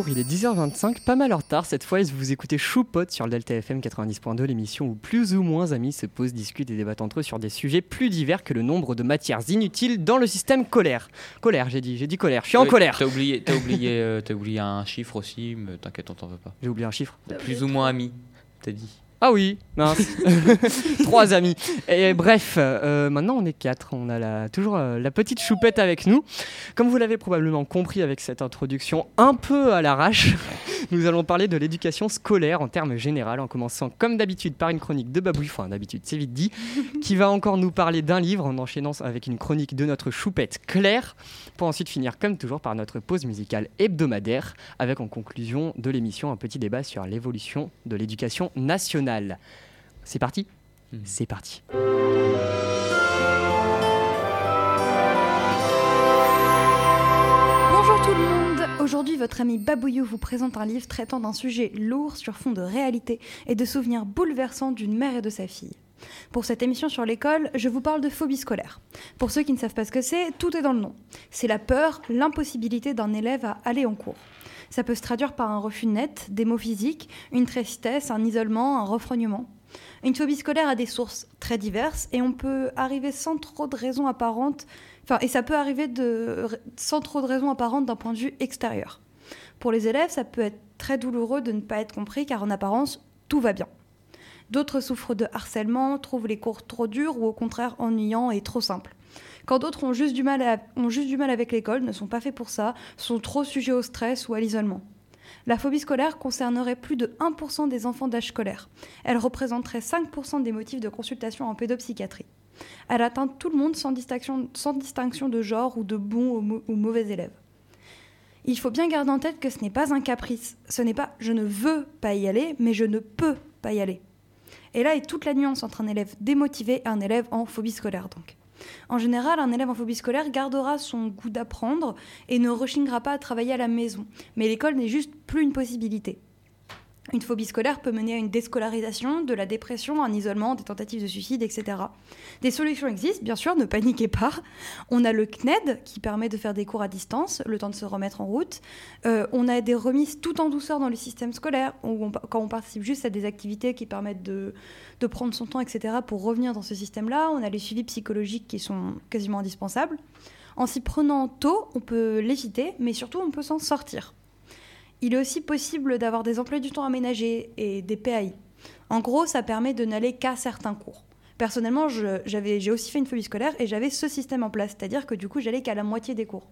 bonjour, il est 10h25, pas mal en retard cette fois, et vous écoutez Choupot sur le Delta FM 90.2, l'émission où plus ou moins amis se posent, discutent et débattent entre eux sur des sujets plus divers que le nombre de matières inutiles dans le système colère. Colère, j'ai dit, j'ai dit colère, je suis en colère. T'as oublié, t'as oublié, euh, t'as oublié un chiffre aussi, mais t'inquiète, on t'en veut pas. J'ai oublié un chiffre. Plus ou moins amis, t'as dit. Ah oui, mince. Trois amis. Et bref, euh, maintenant on est quatre. On a la, toujours euh, la petite choupette avec nous. Comme vous l'avez probablement compris avec cette introduction un peu à l'arrache, nous allons parler de l'éducation scolaire en termes généraux, en commençant comme d'habitude par une chronique de Babouille, enfin d'habitude c'est vite dit, qui va encore nous parler d'un livre en enchaînant avec une chronique de notre choupette Claire, pour ensuite finir comme toujours par notre pause musicale hebdomadaire, avec en conclusion de l'émission un petit débat sur l'évolution de l'éducation nationale. C'est parti Mhm. C'est parti. Bonjour tout le monde Aujourd'hui, votre ami Babouillou vous présente un livre traitant d'un sujet lourd sur fond de réalité et de souvenirs bouleversants d'une mère et de sa fille. Pour cette émission sur l'école, je vous parle de phobie scolaire. Pour ceux qui ne savent pas ce que c'est, tout est dans le nom. C'est la peur, l'impossibilité d'un élève à aller en cours. Ça peut se traduire par un refus net, des mots physiques, une tristesse, un isolement, un refroignement. Une phobie scolaire a des sources très diverses et on peut arriver sans trop de raisons apparentes, enfin, et ça peut arriver sans trop de raisons apparentes d'un point de vue extérieur. Pour les élèves, ça peut être très douloureux de ne pas être compris car en apparence, tout va bien. D'autres souffrent de harcèlement, trouvent les cours trop durs ou au contraire ennuyants et trop simples. Quand d'autres ont juste du mal, avec l'école, ne sont pas faits pour ça, sont trop sujets au stress ou à l'isolement. La phobie scolaire concernerait plus de 1% des enfants d'âge scolaire. Elle représenterait 5% des motifs de consultation en pédopsychiatrie. Elle atteint tout le monde sans distinction, de genre ou de bons ou, mau- ou mauvais élèves. Il faut bien garder en tête que ce n'est pas un caprice. Ce n'est pas je ne veux pas y aller, mais je ne peux pas y aller. Et là est toute la nuance entre un élève démotivé et un élève en phobie scolaire donc. En général, un élève en phobie scolaire gardera son goût d'apprendre et ne rechignera pas à travailler à la maison. Mais l'école n'est juste plus une possibilité. Une phobie scolaire peut mener à une déscolarisation, de la dépression, un isolement, des tentatives de suicide, etc. Des solutions existent, bien sûr, ne paniquez pas. On a le CNED qui permet de faire des cours à distance, le temps de se remettre en route. Euh, on a des remises tout en douceur dans le système scolaire, où quand on participe juste à des activités qui permettent de, de prendre son temps, etc., pour revenir dans ce système-là. On a les suivis psychologiques qui sont quasiment indispensables. En s'y prenant tôt, on peut l'éviter, mais surtout on peut s'en sortir. Il est aussi possible d'avoir des emplois du temps aménagés et des PAI. En gros, ça permet de n'aller qu'à certains cours. Personnellement, j'ai aussi fait une phobie scolaire et j'avais ce système en place, c'est-à-dire que du coup, j'allais qu'à la moitié des cours.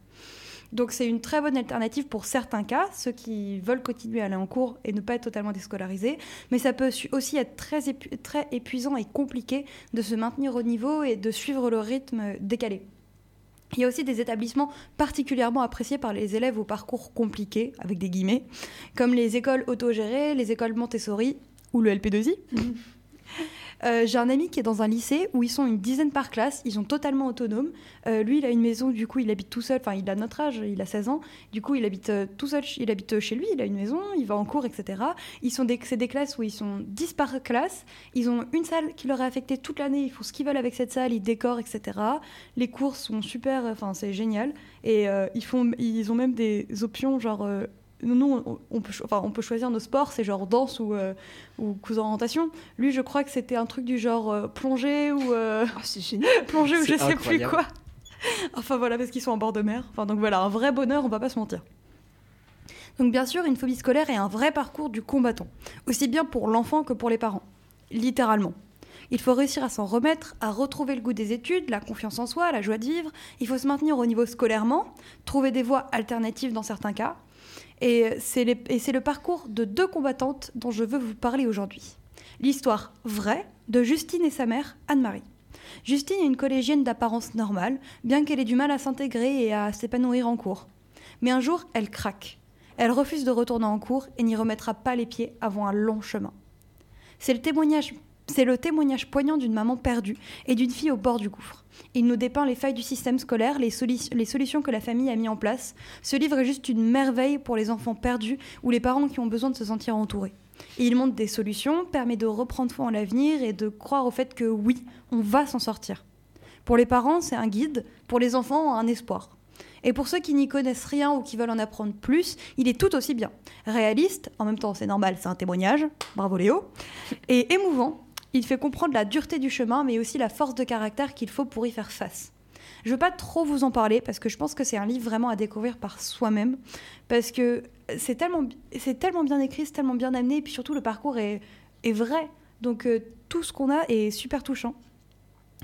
Donc c'est une très bonne alternative pour certains cas, ceux qui veulent continuer à aller en cours et ne pas être totalement déscolarisés, mais ça peut aussi être très, très épuisant et compliqué de se maintenir au niveau et de suivre le rythme décalé. Il y a aussi des établissements particulièrement appréciés par les élèves au parcours compliqué, avec des guillemets, comme les écoles autogérées, les écoles Montessori ou le LP2I. Euh, J'ai un ami qui est dans un lycée où ils sont une dizaine par classe, ils sont totalement autonomes. Euh, lui, il a une maison, du coup, il habite tout seul, enfin, il a notre âge, il a 16 ans. Du coup, il habite euh, tout seul, il habite chez lui, il a une maison, il va en cours, etc. Ils sont c'est des classes où ils sont 10 par classe. Ils ont une salle qui leur est affectée toute l'année, ils font ce qu'ils veulent avec cette salle, ils décorent, etc. Les cours sont super, enfin, c'est génial. Et ils, font, ils ont même des options, genre. Nous, on, on peut, cho- enfin, on peut choisir nos sports, c'est genre danse ou, euh, ou cours orientation. Lui, je crois que c'était un truc du genre euh, plongée ou euh, Oh, c'est génial. plongée ou je sais plus quoi. enfin voilà, parce qu'ils sont en bord de mer. Enfin donc voilà, un vrai bonheur, on va pas se mentir. Donc bien sûr, une phobie scolaire est un vrai parcours du combattant, aussi bien pour l'enfant que pour les parents, littéralement. Il faut réussir à s'en remettre, à retrouver le goût des études, la confiance en soi, la joie de vivre. Il faut se maintenir au niveau scolairement, trouver des voies alternatives dans certains cas. Et c'est le parcours de deux combattantes dont je veux vous parler aujourd'hui. L'histoire vraie de Justine et sa mère, Anne-Marie. Justine est une collégienne d'apparence normale, bien qu'elle ait du mal à s'intégrer et à s'épanouir en cours. Mais un jour, elle craque. Elle refuse de retourner en cours et n'y remettra pas les pieds avant un long chemin. C'est le témoignage, c'est le témoignage poignant d'une maman perdue et d'une fille au bord du gouffre. Il nous dépeint les failles du système scolaire, les, solutions que la famille a mis en place. Ce livre est juste une merveille pour les enfants perdus ou les parents qui ont besoin de se sentir entourés. Il montre des solutions, permet de reprendre foi en l'avenir et de croire au fait que oui, on va s'en sortir. Pour les parents, c'est un guide, pour les enfants, un espoir. Et pour ceux qui n'y connaissent rien ou qui veulent en apprendre plus, il est tout aussi bien. Réaliste, en même temps c'est normal, c'est un témoignage, bravo Léo, et émouvant, il fait comprendre la dureté du chemin, mais aussi la force de caractère qu'il faut pour y faire face. Je ne veux pas trop vous en parler parce que je pense que c'est un livre vraiment à découvrir par soi-même parce que c'est tellement, tellement bien écrit, c'est tellement bien amené et puis surtout le parcours est, est vrai. Donc euh, tout ce qu'on a est super touchant.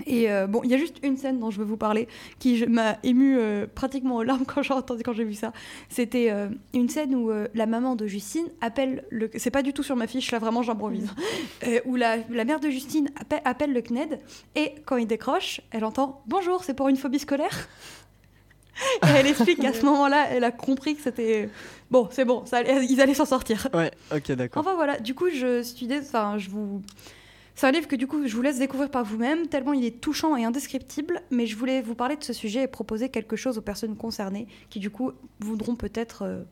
Et euh, bon, il y a juste une scène dont je veux vous parler qui m'a ému euh, pratiquement aux larmes quand j'ai entendu, quand j'ai vu ça. C'était euh, une scène où la maman de Justine appelle le. C'est pas du tout sur ma fiche, là vraiment j'improvise. où la, la, mère de Justine appelle, appelle, le CNED et quand il décroche, elle entend Bonjour, c'est pour une phobie scolaire? et elle explique qu'à ce moment-là, elle a compris que c'était. Bon, c'est bon, ça, ils allaient s'en sortir. Ouais, ok, d'accord. Enfin voilà, du coup, je suis. Enfin, je vous c'est un livre que du coup je vous laisse découvrir par vous-même, tellement il est touchant et indescriptible, mais je voulais vous parler de ce sujet et proposer quelque chose aux personnes concernées qui du coup voudront peut-être euh,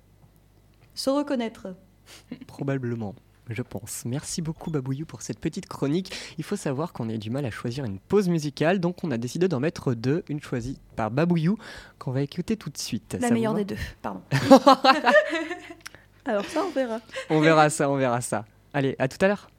se reconnaître. Probablement. Je pense. Merci beaucoup Babouyou pour cette petite chronique. Il faut savoir qu'on a du mal à choisir une pause musicale, donc on a décidé d'en mettre deux, une choisie par Babouyou qu'on va écouter tout de suite. La meilleure des deux, pardon. Alors ça, on verra. On verra ça, on verra ça. Allez, à tout à l'heure.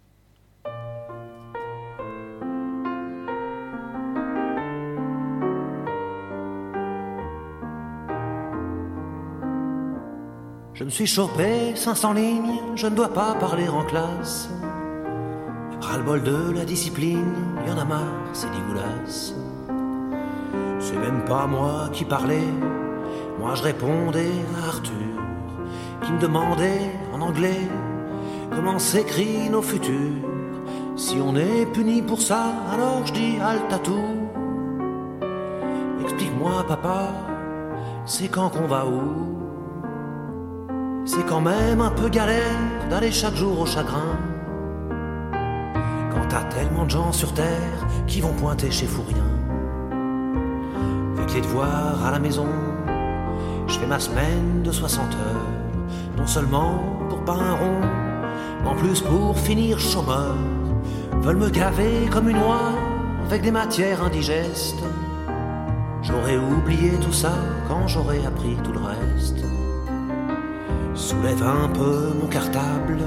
Je me suis chopé 500 lignes, je ne dois pas parler en classe. Ras-le-bol de la discipline, y en a marre, c'est dégueulasse. C'est même pas moi qui parlais, moi je répondais à Arthur, qui me demandait en anglais comment s'écrit nos futurs. Si on est puni pour ça, alors je dis tout. Explique-moi, papa, c'est quand qu'on va où? C'est quand même un peu galère d'aller chaque jour au chagrin. Quand t'as tellement de gens sur terre qui vont pointer chez Fourien. Avec les devoirs à la maison, je fais ma semaine de 60 heures. Non seulement pour pas un rond, mais en plus pour finir chômeur. Veulent me gaver comme une oie avec des matières indigestes. J'aurais oublié tout ça quand j'aurais appris tout le reste. Soulève un peu mon cartable,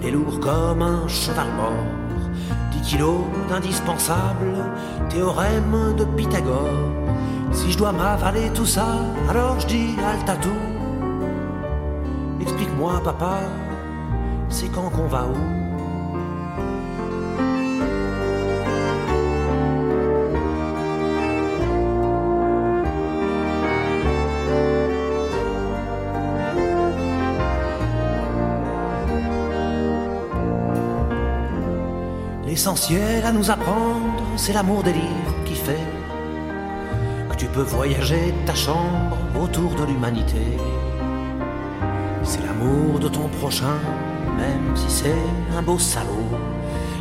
les lourd comme un cheval mort. Dix kilos d'indispensable, théorème de Pythagore. Si je dois m'avaler tout ça, alors je dis tout Explique-moi, papa, c'est quand qu'on va où? L'essentiel à nous apprendre, c'est l'amour des livres qui fait que tu peux voyager ta chambre autour de l'humanité. C'est l'amour de ton prochain, même si c'est un beau salaud.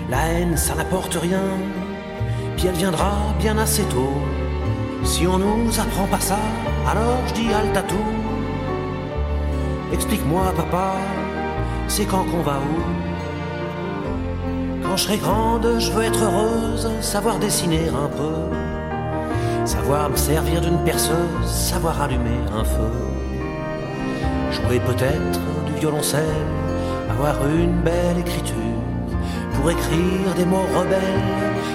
La haine, ça n'apporte rien, puis elle viendra bien assez tôt. Si on nous apprend pas ça, alors je dis tout Explique-moi, papa, c'est quand qu'on va où? Quand je serai grande, je veux être heureuse, savoir dessiner un peu, savoir me servir d'une perceuse, savoir allumer un feu, jouer peut-être du violoncelle, avoir une belle écriture, pour écrire des mots rebelles,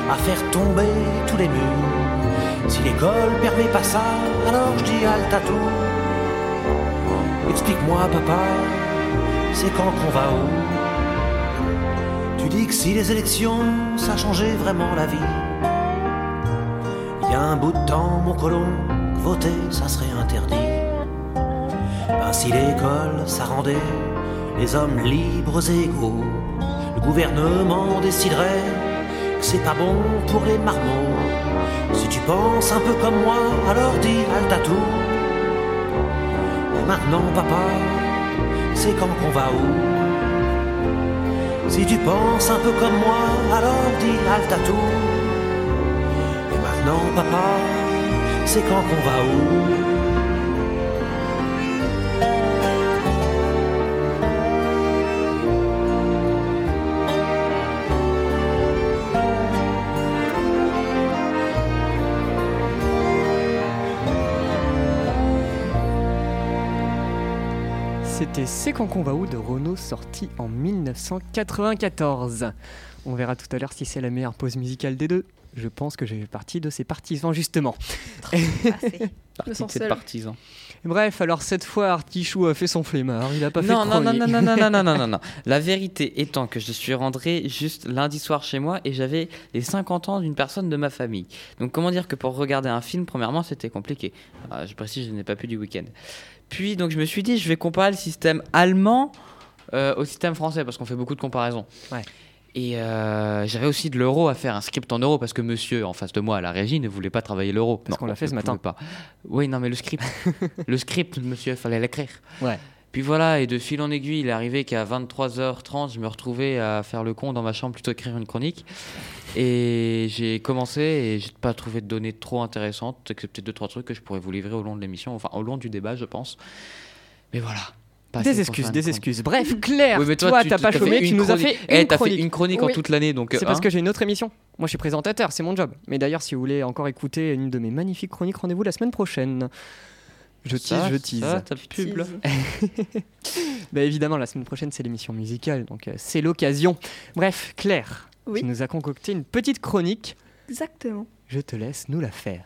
à faire tomber tous les murs. Si l'école permet pas ça, alors je dis tout Explique-moi, papa, c'est quand qu'on va où? Tu dis que si les élections, ça changeait vraiment la vie. Il y a un bout de temps, mon colon, voter, ça serait interdit. Ben, si l'école, ça rendait les hommes libres et égaux, le gouvernement déciderait que c'est pas bon pour les marmots. Si tu penses un peu comme moi, alors dis tout Et maintenant, papa, c'est quand qu'on va où? Si tu penses un peu comme moi, alors dis tout Et maintenant, papa, c'est quand qu'on va où? C'était C'est quand qu'on va où de Renault sorti en 1994. On verra tout à l'heure si c'est la meilleure pause musicale des deux. Je pense que j'ai fait partie de ces partisans justement. Partie de ces partisans. Bref, alors cette fois Artichou a fait son flemmard, il a pas Non, fait non, non, non, non, non, non, non, non, non, non. La vérité étant que je suis rentré juste lundi soir chez moi et j'avais les 50 ans d'une personne de ma famille. Donc comment dire que pour regarder un film, premièrement, c'était compliqué. Ah, je précise, je n'ai pas pu du week-end. Puis donc je me suis dit, je vais comparer le système allemand euh, au système français parce qu'on fait beaucoup de comparaisons. Ouais. Et euh, j'avais aussi de l'euro à faire, un script en euros parce que monsieur en face de moi à la régie ne voulait pas travailler l'euro. Parce qu'on l'a fait ce matin. Pas. Oui, non, mais le script, le script, monsieur, fallait l'écrire. Ouais. Puis voilà, et de fil en aiguille, il est arrivé qu'à 23h30, je me retrouvais à faire le con dans ma chambre plutôt qu'écrire une chronique. Et j'ai commencé et j'ai pas trouvé de données trop intéressantes, excepté deux trois trucs que je pourrais vous livrer au long de l'émission, enfin au long du débat, je pense. Mais voilà. Des excuses, des excuses. Bref, Claire, Oui, mais toi, tu- t'as pas chômé, tu nous as fait Eh, une fait chronique. une chronique en toute l'année, donc. C'est hein. parce que j'ai une autre émission. Moi, je suis présentateur, c'est mon job. Mais d'ailleurs, si vous voulez encore écouter une de mes magnifiques chroniques, rendez-vous la semaine prochaine. Je tease, Ça, je tease. ça, ta pub, là. Bah, évidemment, la semaine prochaine, c'est l'émission musicale, donc euh, c'est l'occasion. Bref, Claire, Oui. tu nous as concocté une petite chronique. Exactement. Je te laisse nous la faire.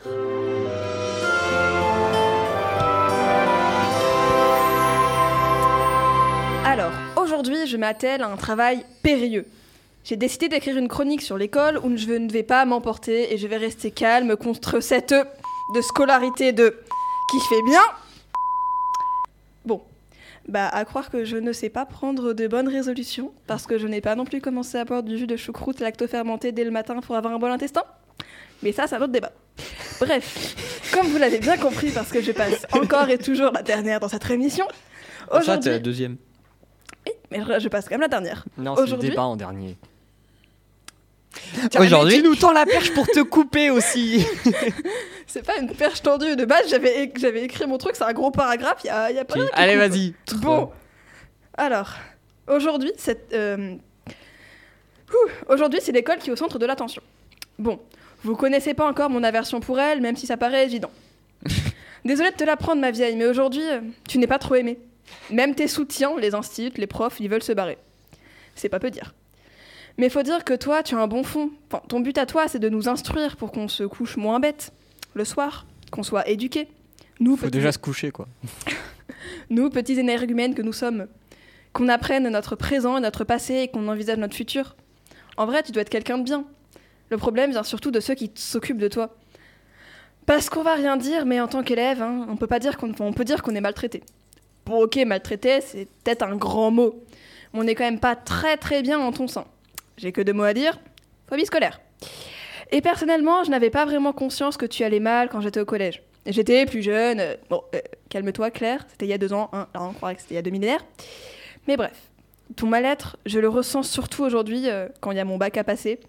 Alors, aujourd'hui, je m'attelle à un travail périlleux. J'ai décidé d'écrire une chronique sur l'école où je ne vais pas m'emporter et je vais rester calme contre cette de scolarité de qui fait bien. Bon, bah à croire que je ne sais pas prendre de bonnes résolutions parce que je n'ai pas non plus commencé à boire du jus de choucroute lactofermenté dès le matin pour avoir un bon intestin. Mais ça, c'est un autre débat. Bref, comme vous l'avez bien compris parce que je passe encore et toujours la dernière dans cette émission, Ça, t'es la deuxième. mais je je passe quand même la dernière. Non, c'est le débat en dernier. Aujourd'hui- tu nous tends la perche pour te couper aussi. C'est pas une perche tendue de base, j'avais j'avais écrit mon truc, c'est un gros paragraphe, il y a, y a pas rien qui Allez, vas-y. Bon, alors, aujourd'hui, c'est euh, aujourd'hui, c'est l'école qui est au centre de l'attention. Bon, vous connaissez pas encore mon aversion pour elle, même si ça paraît évident. Désolée de te l'apprendre, ma vieille, mais aujourd'hui, euh, tu n'es pas trop aimée. Même tes soutiens, les instituts, les profs, ils veulent se barrer. C'est pas peu dire. Mais faut dire que toi, tu as un bon fond. Enfin, ton but à toi, c'est de nous instruire pour qu'on se couche moins bête le soir, qu'on soit éduqués. Nous, Faut petits- déjà se coucher, quoi. nous, petits énergumènes que nous sommes, qu'on apprenne notre présent et notre passé et qu'on envisage notre futur. En vrai, tu dois être quelqu'un de bien. Le problème vient surtout de ceux qui s'occupent de toi. Parce qu'on va rien dire, mais en tant qu'élève, hein, on peut pas dire qu'on enfin, on peut dire qu'on est maltraité. Bon, ok, maltraité, c'est peut-être un grand mot. Mais on n'est quand même pas très très bien en ton sein. J'ai que deux mots à dire. Phobie scolaire. Et personnellement, je n'avais pas vraiment conscience que tu allais mal quand j'étais au collège. J'étais plus jeune. euh, bon, euh, calme-toi, Claire. C'était il y a deux ans. Hein, on croirait que c'était il y a deux millénaires. Mais bref, ton mal-être, je le ressens surtout aujourd'hui euh, quand il y a mon bac à passer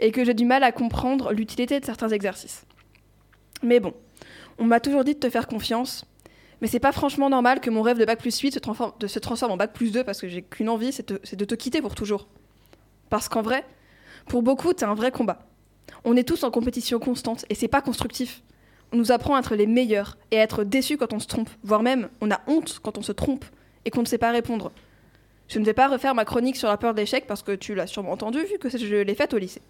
et que j'ai du mal à comprendre l'utilité de certains exercices. Mais bon, on m'a toujours dit de te faire confiance. Mais c'est pas franchement normal que mon rêve de bac plus 8 se transforme, de se transforme en bac plus 2 parce que j'ai qu'une envie, c'est de te quitter pour toujours. Parce qu'en vrai, pour beaucoup, c'est un vrai combat. On est tous en compétition constante et c'est pas constructif. On nous apprend à être les meilleurs et à être déçus quand on se trompe, voire même on a honte quand on se trompe et qu'on ne sait pas répondre. Je ne vais pas refaire ma chronique sur la peur de l'échec parce que tu l'as sûrement entendu vu que je l'ai faite au lycée.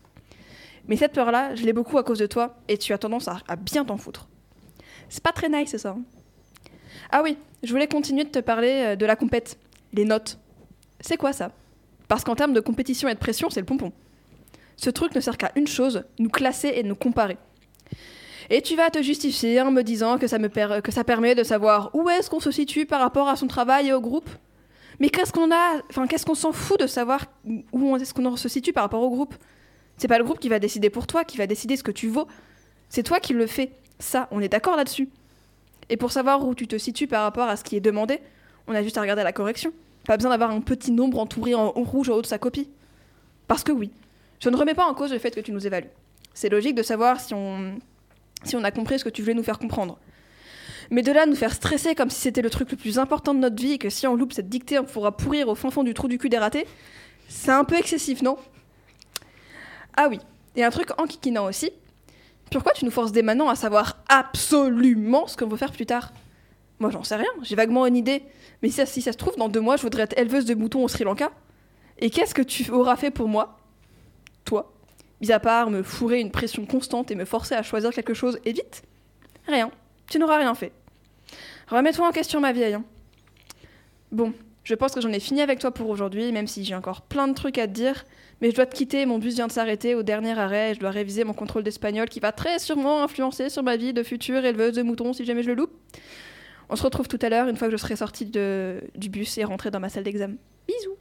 Mais cette peur-là, je l'ai beaucoup à cause de toi et tu as tendance à, bien t'en foutre. C'est pas très nice ça. hein. Ah oui, je voulais continuer de te parler euh, de la compète, les notes. C'est quoi ça? Parce qu'en termes de compétition et de pression, c'est le pompon. Ce truc ne sert qu'à une chose, nous classer et nous comparer. Et tu vas te justifier en me disant que ça, me que ça permet de savoir où est-ce qu'on se situe par rapport à son travail et au groupe. Mais qu'est-ce qu'on a Enfin, qu'est-ce qu'on s'en fout de savoir où est-ce qu'on se situe par rapport au groupe? C'est pas le groupe qui va décider pour toi, qui va décider ce que tu vaux. C'est toi qui le fais. Ça, on est d'accord là-dessus. Et pour savoir où tu te situes par rapport à ce qui est demandé, on a juste à regarder la correction. Pas besoin d'avoir un petit nombre entouré en en rouge au haut de sa copie. Parce que oui, je ne remets pas en cause le fait que tu nous évalues. C'est logique de savoir si on, a compris ce que tu voulais nous faire comprendre. Mais de là nous faire stresser comme si c'était le truc le plus important de notre vie et que si on loupe cette dictée, on pourra pourrir au fin fond du trou du cul des ratés, c'est un peu excessif, non? Ah oui, et un truc enquiquinant aussi. Pourquoi tu nous forces dès maintenant à savoir absolument ce qu'on veut faire plus tard? Moi, j'en sais rien, j'ai vaguement une idée. Mais si ça, si ça se trouve, dans deux mois, je voudrais être éleveuse de moutons au Sri Lanka. Et qu'est-ce que tu auras fait pour moi? Toi Mis à part me fourrer une pression constante et me forcer à choisir quelque chose et vite Rien. Tu n'auras rien fait. Remets-toi en question, ma vieille. hein. Bon, je pense que j'en ai fini avec toi pour aujourd'hui, même si j'ai encore plein de trucs à te dire. Mais je dois te quitter, mon bus vient de s'arrêter au dernier arrêt et je dois réviser mon contrôle d'espagnol qui va très sûrement influencer sur ma vie de future éleveuse de moutons si jamais je le loupe. On se retrouve tout à l'heure une fois que je serai sortie du bus et rentrée dans ma salle d'examen. Bisous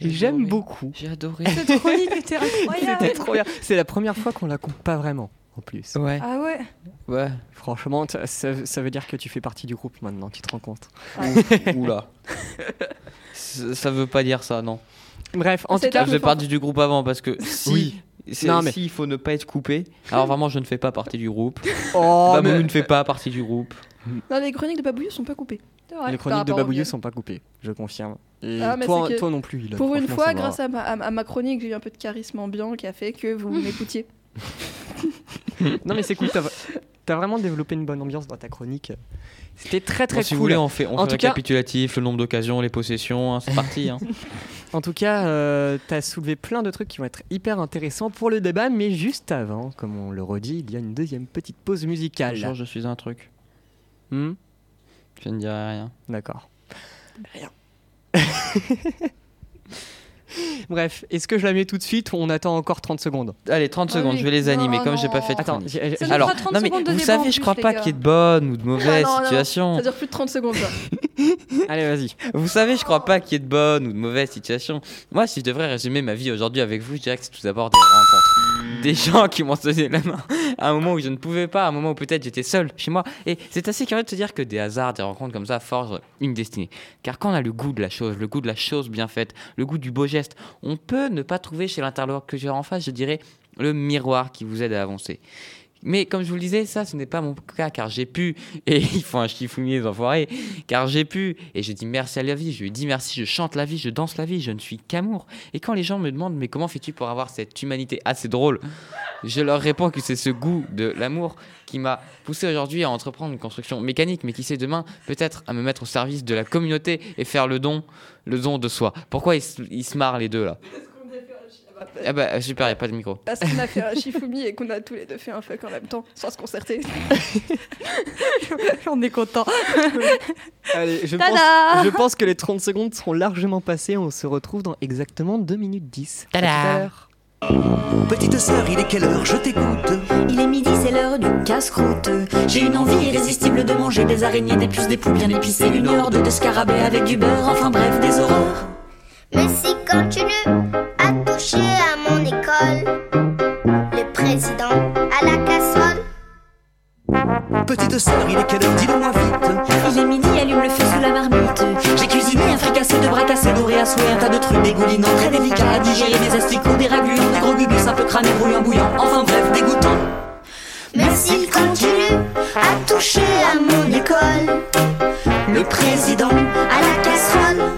J'ai J'aime beaucoup. J'ai adoré. Cette chronique était incroyable. C'était trop bien. C'est la première fois qu'on la coupe pas vraiment, en plus. Ouais, Ah ouais. ouais. Franchement, ça, ça veut dire que tu fais partie du groupe maintenant, tu te rends compte. Oula. ça, ça veut pas dire ça, non. Bref, en tout cas, Je faisais partie du groupe avant parce que si. Oui. Non, mais- si il faut ne pas être coupé, alors vraiment je ne fais pas partie du groupe. Oh, Babou mais- ne fait pas partie du groupe. Non, les chroniques de Babouillou sont pas coupées. Vrai, les chroniques de miel. sont pas coupées, je confirme. Et Ah, toi, toi non plus. Ilan, Pour une fois, grâce à ma, à, à ma chronique, j'ai eu un peu de charisme ambiant qui a fait que vous m'écoutiez. Non, mais c'est cool, t'as as vraiment développé une bonne ambiance dans ta chronique. C'était très très Bon, cool. si vous voulez, on fait, on En fait tout cas- récapitulatif, le nombre d'occasions, les possessions, hein, c'est parti. hein. En tout cas, euh, t'as soulevé plein de trucs qui vont être hyper intéressants pour le débat, mais juste avant, comme on le redit, il y a une deuxième petite pause musicale. Genre, je suis un truc. Hmm? Je ne dirai rien. D'accord. Rien. Bref, est-ce que je la mets tout de suite ou on attend encore 30 secondes? Allez, 30 Ah secondes, oui. je vais les animer Non, comme j'ai pas non. fait de Attends, Alors, fera 30 non mais secondes de vous savez, je crois pas qu'il y ait de bonnes ou de mauvaises Ah, non, non, situations. Ça dure plus de 30 secondes, ça. allez, vas-y. Vous savez, je crois pas qu'il y ait de bonnes ou de mauvaises situations. Moi, si je devrais résumer ma vie aujourd'hui avec vous, je dirais que c'est tout d'abord des rencontres. Des gens qui m'ont donné la main à un moment où je ne pouvais pas, à un moment où peut-être j'étais seul chez moi. Et c'est assez curieux de se dire que des hasards, des rencontres comme ça forgent une destinée. Car quand on a le goût de la chose, le goût de la chose bien faite, le goût du beau geste, on peut ne pas trouver chez l'interlocuteur en face, je dirais, le miroir qui vous aide à avancer. Mais comme je vous le disais, ça, ce n'est pas mon cas, car j'ai pu, et ils font un chiffoumier les enfoirés, car j'ai pu, et je dis merci à la vie, je lui dis merci, je chante la vie, je danse la vie, je ne suis qu'amour. Et quand les gens me demandent, mais comment fais-tu pour avoir cette humanité assez drôle? Je leur réponds que c'est ce goût de l'amour qui m'a poussé aujourd'hui à entreprendre une construction mécanique, mais qui sait demain peut-être à me mettre au service de la communauté et faire le don, le don de soi. Pourquoi ils se marrent les deux là? Ah bah super, il a pas de micro. Parce qu'on a fait un Shifumi et qu'on a tous les deux fait un fuck en même temps, sans se concerter. On est content. Allez, je Tada pense, je pense que les 30 secondes seront largement passées. On se retrouve dans exactement 2 minutes 10. À tout à l'heure. Petite sœur, il est quelle heure? Je t'écoute. Il est midi, c'est l'heure du casse-croûte. J'ai une envie irrésistible de manger des araignées, des puces, des poules bien épicées, une horde de scarabées avec du beurre, enfin bref, des horreurs. Mais si continue à toucher à mon le président à la casserole. Petite sœur, il est quelle heure? Dis-le-moi vite. Il est midi, allume le feu sous la marmite. J'ai cuisiné un fricassé de bras cassés, doré à souhait, un tas de trucs dégoulinants, très délicats à digérer, des asticots, des ragulants, des gros gugus, un peu crânés, brouillant, bouillant, enfin bref, dégoûtant. Mais s'il continue à toucher à mon école, Le président à la casserole.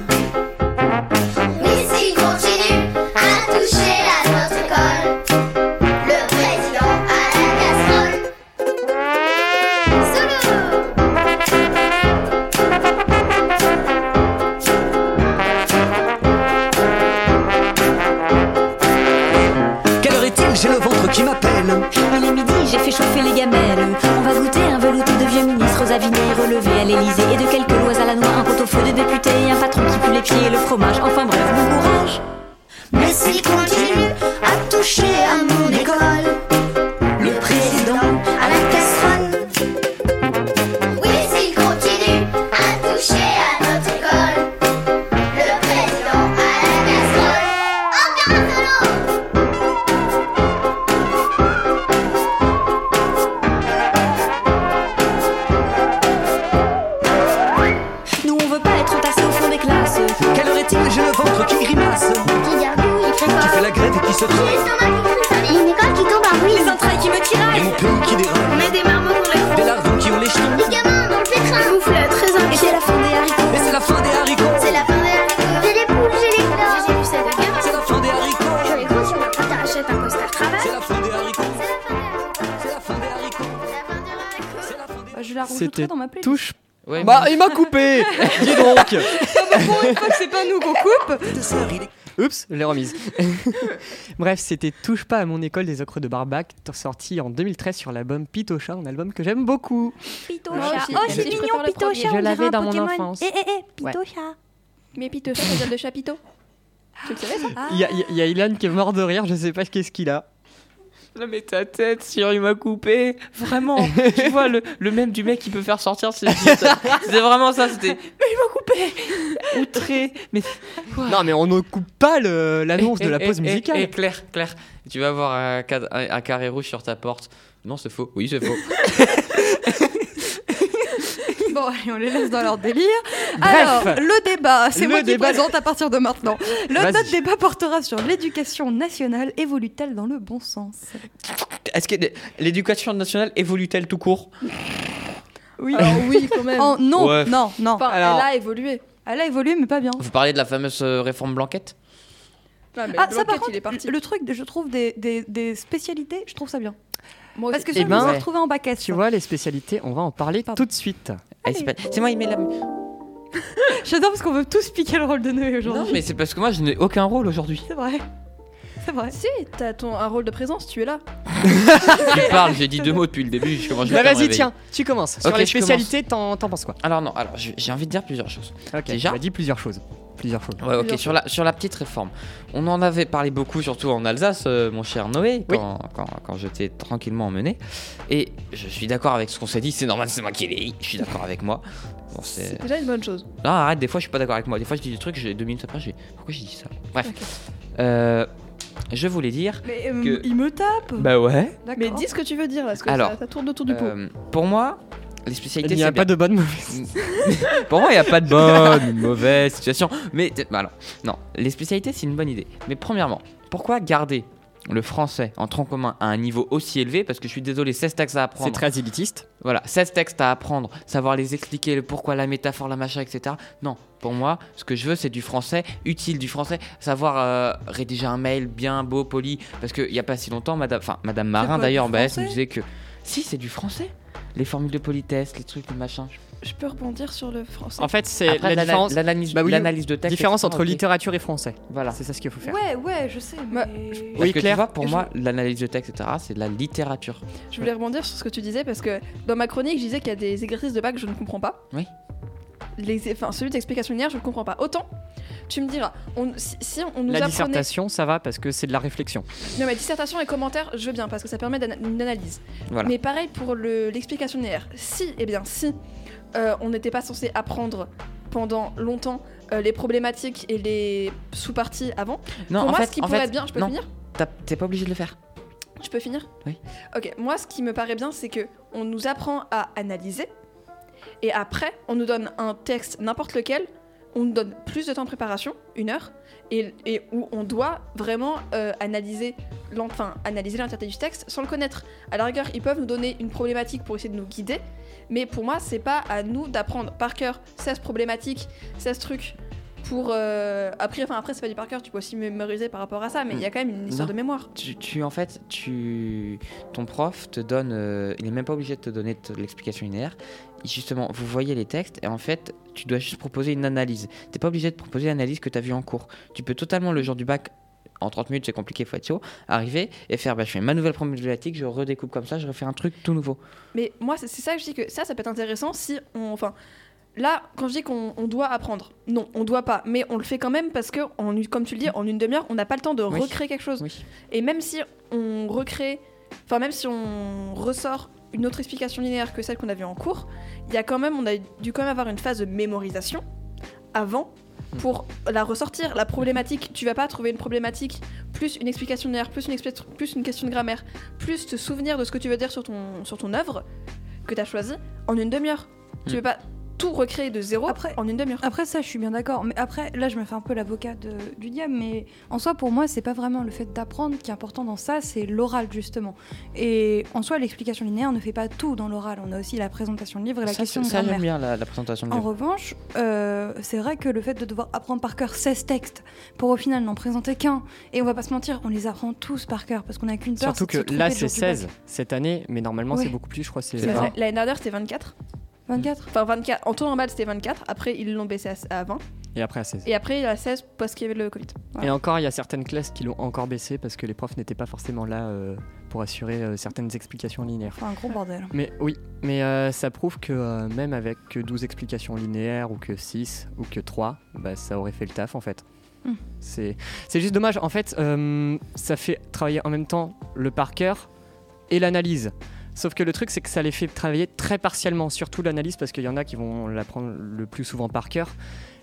C'était rajouterai dans ma playlist. Touche. Ouais, Bah, il m'a coupé Dis donc Pour une fois que c'est pas nous qu'on coupe. Oups, je l'ai remise. Bref, c'était Touche pas à mon école des ocres de Barbac, sorti en 2013 sur l'album Pitocha, un album que j'aime beaucoup. Pitocha. Oh, c'est je mignon. Pitocha. Je on l'avais dans mon enfance. Eh, eh, eh, Pitocha. Mais Pitocha, ça vient de Chapiteau. Tu le savais ça? Ah. Y y il y a Ilan qui est mort de rire, je sais pas qu'est-ce qu'il a. Non mais ta tête, sur il m'a coupé. Vraiment. tu vois le, le même du mec qui peut faire sortir ses C'était vraiment ça, c'était. Mais il m'a coupé Outré Mais. Non, mais on ne coupe pas l'annonce de la pause Et musicale. Claire, Claire, tu vas avoir un, cad- un- un carré rouge sur ta porte. Non, c'est faux. Oui, c'est faux. Bon, allez, on les laisse dans leur délire. Bref. Alors, le débat, c'est moi qui débat- présente à partir de maintenant. Le notre débat portera sur l'éducation nationale. Évolue-t-elle dans le bon sens? Est-ce que l'éducation nationale évolue-t-elle tout court? Oui. Alors oui, quand même. Non, Ouais. non, non. Enfin, Alors- elle a évolué. Elle a évolué, mais pas bien. Vous parlez de la fameuse euh, réforme Blanquette? Ouais, mais Ah, ça, par contre, il est parti. le truc, je trouve, des, des, des spécialités, je trouve ça bien. Moi Parce aussi. que Eh ça, ben, vous ouais. en retrouvez en bac S. Tu vois, les spécialités, on va en parler Pardon. tout de suite. Eh, c'est moi, il met la. J'adore parce qu'on veut tous piquer le rôle de Noé Non, aujourd'hui. mais c'est parce que moi, je n'ai aucun rôle aujourd'hui. C'est vrai. C'est vrai. Si, t'as ton, un rôle de présence, tu es là. Je parle, j'ai dit deux mots depuis le début. Je commence Bah, vas-y, tiens, tu commences. Sur les spécialités, t'en t'en penses quoi? Alors, non, alors j'ai j'ai envie de dire plusieurs choses. Ok, Déjà tu as dit plusieurs choses. Plusieurs choses. Ouais, ok, sur la, sur la petite réforme. On en avait parlé beaucoup, surtout en Alsace, euh, mon cher Noé, Oui. quand, quand, quand j'étais tranquillement emmené. Et je suis d'accord avec ce qu'on s'est dit, c'est normal, c'est moi qui l'ai dit, je suis d'accord avec moi. Bon, c'est... Déjà une bonne chose. Non, arrête, des fois je suis pas d'accord avec moi. Des fois je dis des trucs, j'ai deux minutes après, j'ai. Pourquoi j'ai dit ça? Bref. Euh, je voulais dire. Mais euh, Que- il me tape. Bah ouais. D'accord. Mais dis ce que tu veux dire, là, parce que Alors, ça, ça tourne autour du pot. Euh, pour moi, les spécialités. Il n'y a c'est pas bien. de bonne mauvaise. Pour moi, il n'y a pas de bonne mauvaise situation. Mais bah alors, non, les spécialités, c'est une bonne idée. Mais premièrement, pourquoi garder le français en tronc commun à un niveau aussi élevé? Parce que je suis désolé, 16 textes à C'est apprendre. très élitiste. Voilà, 16 textes à apprendre, savoir les expliquer, le pourquoi, la métaphore, la machin, etc. Non, pour moi, ce que je veux, c'est du français utile, du français, savoir euh, rédiger un mail bien beau, poli. Parce qu'il n'y a pas si longtemps, madame, enfin, madame Marin d'ailleurs, bah, elle nous disait que si, c'est du français. Les formules de politesse, les trucs, les machins. Je peux rebondir sur le français. En fait, c'est Après, la l'ana- différence, l'analyse Bah oui, l'analyse de texte. différence entre littérature et français. Voilà. C'est ça ce qu'il faut faire. Ouais, ouais, je sais. Mais- Parce Oui, que Claire, tu vois, pour je- moi, l'analyse de texte, etc., c'est de la littérature. Je voulais rebondir sur ce que tu disais parce que dans ma chronique, je disais qu'il y a des exercices de bac que je ne comprends pas. Oui. Les, enfin, celui d'explication linéaire, je ne comprends pas. Autant, tu me diras, on, si, si on nous La apprenait. dissertation, ça va parce que c'est de la réflexion. Non, mais dissertation et commentaires, je veux bien parce que ça permet d'ana- une analyse. Voilà. Mais pareil pour le- l'explication linéaire. Si, eh bien, si euh, on n'était pas censé apprendre pendant longtemps euh, les problématiques et les sous-parties avant, Non, pour en moi, fait, ce qui pourrait fait, être bien, je peux non, finir t'as- t'es pas obligé de le faire. Je peux finir Oui. Ok, moi ce qui me paraît bien, c'est que on nous apprend à analyser et après on nous donne un texte n'importe lequel, on nous donne plus de temps de préparation, une heure, et, et où on doit vraiment euh, analyser enfin, analyser l'entièreté du texte sans le connaître. À la rigueur, ils peuvent nous donner une problématique pour essayer de nous guider, mais pour moi, c'est pas à nous d'apprendre par cœur 16 problématiques, 16 trucs. Pour euh, après, enfin après c'est pas du par cœur, tu peux aussi mémoriser par rapport à ça, mais il y a quand même une histoire Non. de mémoire. Tu, tu- en fait, tu, ton prof te donne, euh, il est même pas obligé de te donner l'explication linéaire. Justement, vous voyez les textes et en fait, tu dois juste proposer une analyse. T'es pas obligé de proposer l'analyse que tu as vue en cours. Tu peux totalement le jour du bac. En 30 minutes, c'est compliqué, faut être chaud. Arriver et faire, bah, je fais ma nouvelle problématique, je redécoupe comme ça, je refais un truc tout nouveau. Mais moi, c'est ça que je dis que ça, ça peut être intéressant si on. Enfin, là, quand je dis qu'on on doit apprendre, non, on doit pas, mais on le fait quand même parce que, en, comme tu le dis, en une demi-heure, on n'a pas le temps de Oui. recréer quelque chose. Oui. Et même si on recrée, enfin, même si on ressort une autre explication linéaire que celle qu'on a vue en cours, il y a quand même, on a dû quand même avoir une phase de mémorisation avant pour la ressortir. La problématique, tu vas pas trouver une problématique plus une explication linéaire, plus une, expli- plus une question de grammaire, plus te souvenir de ce que tu veux dire sur ton, sur ton œuvre que tu as choisi en une demi-heure. Tu Mm. veux pas. Tout recréer de zéro Après- en une demi-heure. Après ça, je suis bien d'accord. Mais après, là, je me fais un peu l'avocat de- du diable. Mais en soi, pour moi, c'est pas vraiment le fait d'apprendre qui est important dans ça, c'est l'oral justement. Et en soi, l'explication linéaire ne fait pas tout dans l'oral. On a aussi la présentation de livre et la ça, question de ça, j'aime bien la, la présentation de En livre. revanche, euh, c'est vrai que le fait de devoir apprendre par cœur 16 textes pour au final n'en présenter qu'un, et on va pas se mentir, on les apprend tous par cœur parce qu'on a qu'une peur. Surtout que là, c'est jour du 16 bac. cette année, mais normalement, Ouais. c'est beaucoup plus, je crois. C'est C'est La- vrai. L'année dernière, c'était 24. 24 Enfin, 24. En taux normal, c'était 24. Après, ils l'ont baissé à, à 20. Et après, à 16. Et après, a 16 parce qu'il y avait le Covid. Et encore, il y a certaines classes qui l'ont encore baissé parce que les profs n'étaient pas forcément là euh, pour assurer euh, certaines explications linéaires. Enfin, un gros bordel. Mais oui, mais euh, ça prouve que même avec que 12 explications linéaires ou que 6 ou que 3, bah, ça aurait fait le taf en fait. Hmm. C'est c'est juste dommage. En fait, ça fait travailler en même temps le par cœur et l'analyse. Sauf que le truc, c'est que ça les fait travailler très partiellement, surtout l'analyse, parce qu'il y en a qui vont l'apprendre le plus souvent par cœur.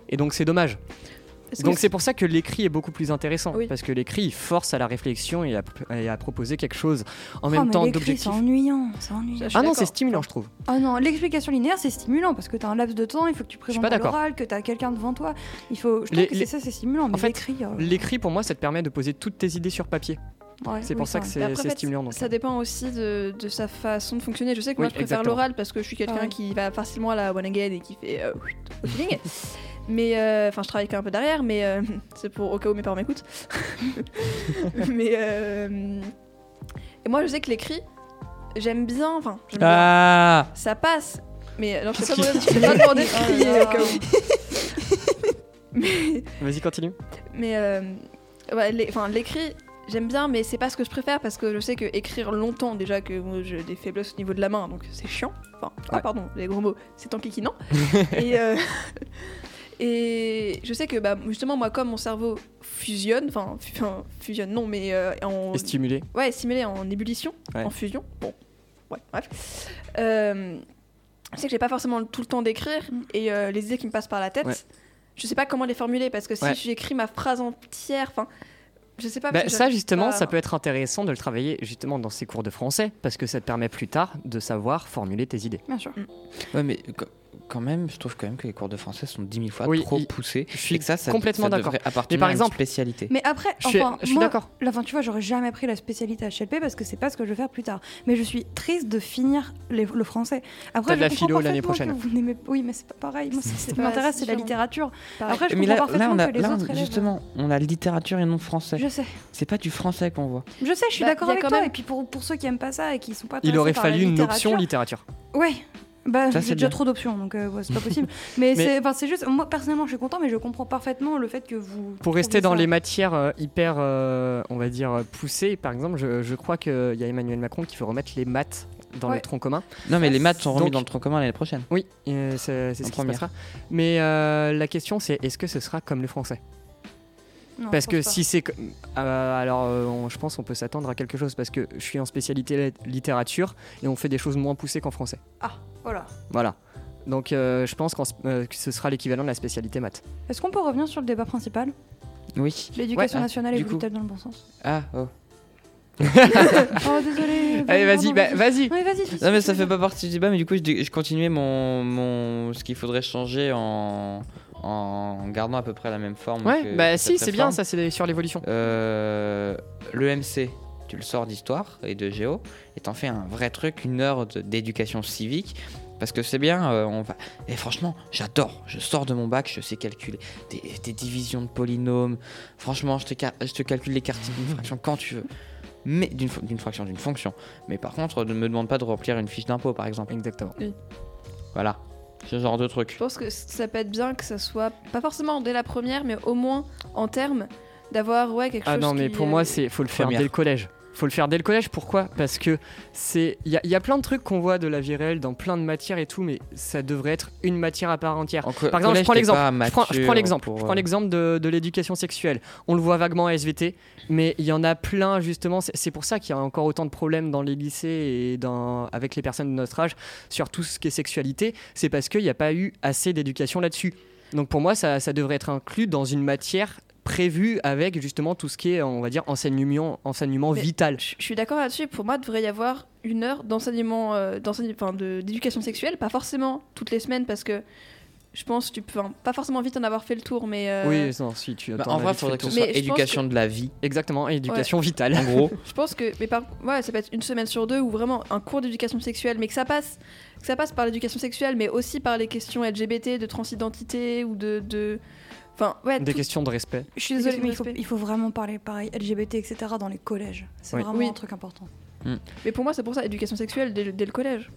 Et donc c'est dommage. Donc c'est pour ça que l'écrit est beaucoup plus intéressant, Oui. parce que l'écrit il force à la réflexion et à, et à proposer quelque chose en Oh, même mais temps d'objectif. C'est ennuyant, Ah non, c'est stimulant, je trouve. Ah non, l'explication linéaire, c'est stimulant parce que tu as un laps de temps, il faut que tu présentes l'oral, que tu as quelqu'un devant toi. Il faut. Je trouve Les- que les- c'est ça, c'est stimulant. Mais fait, l'écrit. euh, L'écrit, pour moi, ça te permet de poser toutes tes idées sur papier. Ouais, C'est oui, pour ça que c'est stimulant. Donc. Ça dépend aussi de, de sa façon de fonctionner. Je sais que moi je préfère l'oral parce que je suis quelqu'un Ah ouais. qui va facilement à la one again et qui fait euh, au feeling. Mais euh, enfin, je travaille quand même un peu derrière, mais euh, c'est pour au cas où mes parents m'écoutent. mais euh, et moi je sais que l'écrit, j'aime bien. Enfin. Ah ça passe. Mais non, je sais pas, je pas demander de crier au cas où. mais Vas-y, continue. mais euh, enfin, l'écrit, j'aime bien, mais c'est pas ce que je préfère parce que je sais que écrire longtemps, déjà que j'ai des faiblesses au niveau de la main, donc c'est chiant. Enfin, ah pardon, les gros mots, c'est enquiquinant. et, euh, et je sais que bah, justement, moi, comme mon cerveau fusionne, enfin, fu- enfin, fusionne, non, mais euh, en. Et stimulé. Ouais, simulé en ébullition, Ouais. en fusion. Bon, ouais, bref. Euh, je sais que j'ai pas forcément tout le temps d'écrire et euh, les idées qui me passent par la tête, Ouais. je sais pas comment les formuler parce que si j'écris ma phrase entière, enfin, je sais pas. Bah, ça, justement, pas- ça peut être intéressant de le travailler justement dans ces cours de français parce que ça te permet plus tard de savoir formuler tes idées. Bien sûr. Ouais, mais quand même, je trouve quand même que les cours de français sont 10 000 fois Oui, trop poussés. je suis et que ça, ça, complètement d'accord. appartenir par à une exemple- spécialité. Mais après, Je suis, enfin, je suis d'accord. Là, enfin, tu vois, j'aurais jamais pris la spécialité HLP parce que c'est pas ce que je veux faire plus tard. Mais je suis triste de finir les- le français. Après, T'as de je la comprends philo l'année parfaitement prochaine. que vous n'aimez- Oui, mais c'est pas pareil. Moi, ce qui m'intéresse, c'est la littérature. Après, je mais comprends là, là, parfaitement on a, que les là, autres élèves- justement, on a littérature et non français. Je sais. C'est pas du français qu'on voit. Je sais, je suis Bah, d'accord avec toi. Et puis pour, pour ceux qui aiment pas ça et qui sont pas Il aurait par la fallu une option littérature. Ouais. Bah, Ça, j'ai c'est déjà bien. trop d'options, donc euh, ouais, c'est pas possible. Mais, Mais- c'est enfin, c'est juste, moi personnellement, je suis content, mais je comprends parfaitement le fait que vous. Pour rester dans ça- les matières euh, hyper, euh, on va dire, euh, poussées, par exemple, je, je crois qu'il y a Emmanuel Macron qui veut remettre les maths dans Ouais. le tronc commun. Non, mais Ça, les maths sont remis donc- dans le tronc commun l'année prochaine. Oui, euh, c'est c'est ce qui se passera. Mais euh, la question, c'est est-ce que ce sera comme le français? Non, Parce que pas. si c'est. comme- euh, alors, euh, on- je pense qu'on peut s'attendre à quelque chose parce que je suis en spécialité lit- littérature et on fait des choses moins poussées qu'en français. Ah, voilà. Voilà. Donc, euh, je pense euh, que ce sera l'équivalent de la spécialité maths. Est-ce qu'on peut revenir sur le débat principal? Oui. L'éducation Ouais, ah, nationale du évolue-t-elle dans le bon sens Ah, oh. Oh, désolé. Allez, vas-y, bah, vas-y. Oui, vas-y. dis- Non, mais ça fait pas partie du débat, mais du coup, je, je continuais mon, mon, ce qu'il faudrait changer en, en gardant à peu près la même forme. Ouais, que bah si, c'est bien, ça, c'est sur l'évolution. Euh, le MC, tu le sors d'histoire et de géo, et t'en fais un vrai truc, une heure d'éducation civique. Parce que c'est bien, euh, on va. Et franchement, j'adore. Je sors de mon bac, je sais calculer des, des divisions de polynômes. Franchement, je te, ca- je te calcule les quartiers d'une fraction quand tu veux. Mais d'une fraction, d'une fonction. Mais par contre, ne me demande pas de remplir une fiche d'impôt, par exemple. Exactement. Voilà. Ce genre de truc. Je pense que ça peut être bien que ça soit pas forcément dès la première, mais au moins en termes d'avoir ouais quelque Ah chose. non, mais qui, pour moi, c'est faut le faire Première. dès le collège. Faut le faire dès le collège. Pourquoi? Parce que c'est il y, a- il y a plein de trucs qu'on voit de la vie réelle dans plein de matières et tout, mais ça devrait être une matière à part entière. En Par exemple, je prends l'exemple. Je prends, je prends mature l'exemple. pour, Je prends l'exemple de, de l'éducation sexuelle. On le voit vaguement à SVT, mais il y en a plein justement. C'est c'est pour ça qu'il y a encore autant de problèmes dans les lycées et dans, avec les personnes de notre âge sur tout ce qui est sexualité. C'est parce qu'il n'y a pas eu assez d'éducation là-dessus. Donc pour moi, ça, ça devrait être inclus dans une matière prévu avec justement tout ce qui est, on va dire, enseignement, enseignement Mais- vital. Je suis d'accord là-dessus. Pour moi, il devrait y avoir une heure d'enseignement, euh, d'éducation sexuelle, pas forcément toutes les semaines, parce que je pense que tu peux, pas forcément vite en avoir fait le tour, mais euh, Oui, non, si tu Bah, en vrai, il faudrait que le ce tour. soit Mais éducation de la vie. Exactement, éducation vitale. En gros, je pense que, mais par, ouais, ça peut être une semaine sur deux ou vraiment un cours d'éducation sexuelle, mais que ça passe, que ça passe par l'éducation sexuelle, mais aussi par les questions LGBT, de transidentité ou de, de, enfin, ouais, Des tout- questions de respect. Je suis désolée, mais il faut, respect. il faut vraiment parler pareil, LGBT, etc. dans les collèges. C'est Oui. vraiment Oui. un truc important. Mais pour moi, c'est pour ça, éducation sexuelle dès, le- dès le collège.